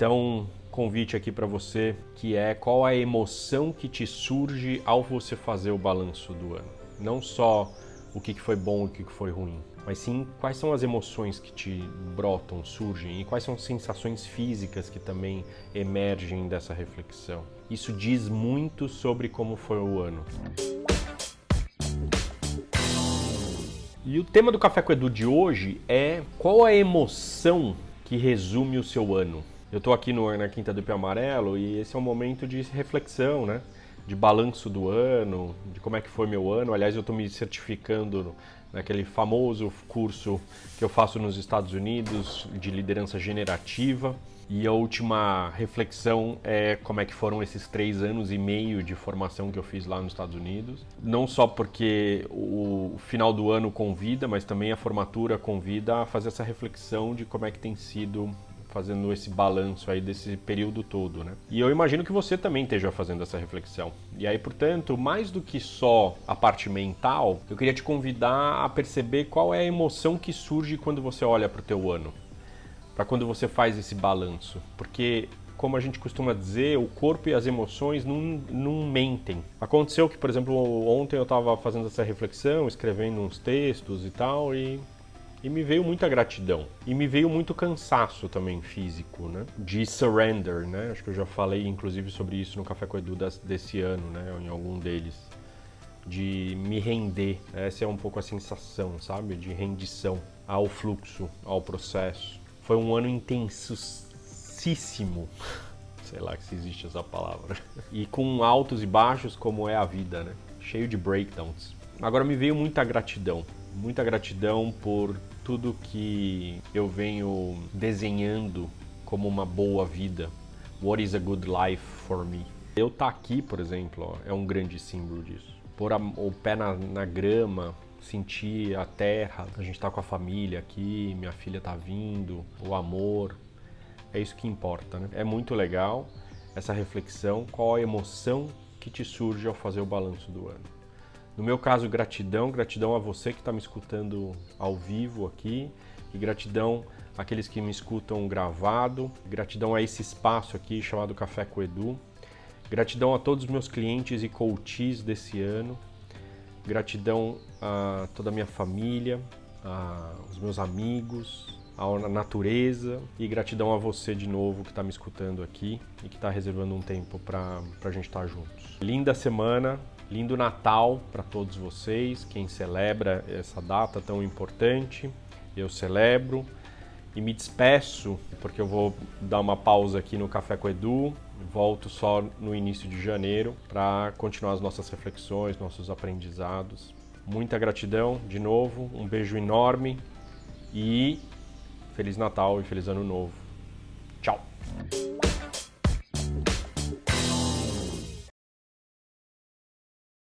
Então, convite aqui para você que é qual a emoção que te surge ao você fazer o balanço do ano. Não só o que foi bom e o que foi ruim, mas sim quais são as emoções que te brotam, surgem e quais são as sensações físicas que também emergem dessa reflexão. Isso diz muito sobre como foi o ano. E o tema do Café com Edu de hoje é qual a emoção que resume o seu ano. Eu estou aqui no, na Quinta do Pé Amarelo e esse é um momento de reflexão, né? De balanço do ano, de como é que foi meu ano. Aliás, eu estou me certificando naquele famoso curso que eu faço nos Estados Unidos de liderança generativa. E a última reflexão é como é que foram esses três anos e meio de formação que eu fiz lá nos Estados Unidos. Não só porque o final do ano convida, mas também a formatura convida a fazer essa reflexão de como é que tem sido fazendo esse balanço aí desse período todo, né? E eu imagino que você também esteja fazendo essa reflexão. E aí, portanto, mais do que só a parte mental, eu queria te convidar a perceber qual é a emoção que surge quando você olha para o teu ano para quando você faz esse balanço, porque como a gente costuma dizer, o corpo e as emoções não, não mentem. Aconteceu que, por exemplo, ontem eu estava fazendo essa reflexão, escrevendo uns textos e tal, e, e me veio muita gratidão. E me veio muito cansaço também físico, né? De surrender, né? Acho que eu já falei, inclusive, sobre isso no Café com Edu desse ano, né? Em algum deles. De me render. Essa é um pouco a sensação, sabe? De rendição ao fluxo, ao processo. Foi um ano intensíssimo. Sei lá se existe essa palavra. E com altos e baixos, como é a vida, né? Cheio de breakdowns. Agora me veio muita gratidão. Muita gratidão por tudo que eu venho desenhando como uma boa vida. What is a good life for me? Eu estar tá aqui, por exemplo, ó, é um grande símbolo disso. Pôr a, o pé na, na grama, sentir a terra, a gente está com a família aqui, minha filha está vindo, o amor. É isso que importa, né? É muito legal essa reflexão, qual a emoção que te surge ao fazer o balanço do ano. No meu caso, gratidão, gratidão a você que está me escutando ao vivo aqui e gratidão àqueles que me escutam gravado, gratidão a esse espaço aqui chamado Café com Edu, gratidão a todos os meus clientes e coaches desse ano, Gratidão a toda a minha família, aos meus amigos, à natureza e gratidão a você de novo que está me escutando aqui e que está reservando um tempo para a gente estar tá juntos. Linda semana, lindo Natal para todos vocês, quem celebra essa data tão importante. Eu celebro e me despeço porque eu vou dar uma pausa aqui no Café com Edu volto só no início de janeiro para continuar as nossas reflexões, nossos aprendizados. Muita gratidão de novo, um beijo enorme e Feliz Natal e Feliz Ano Novo.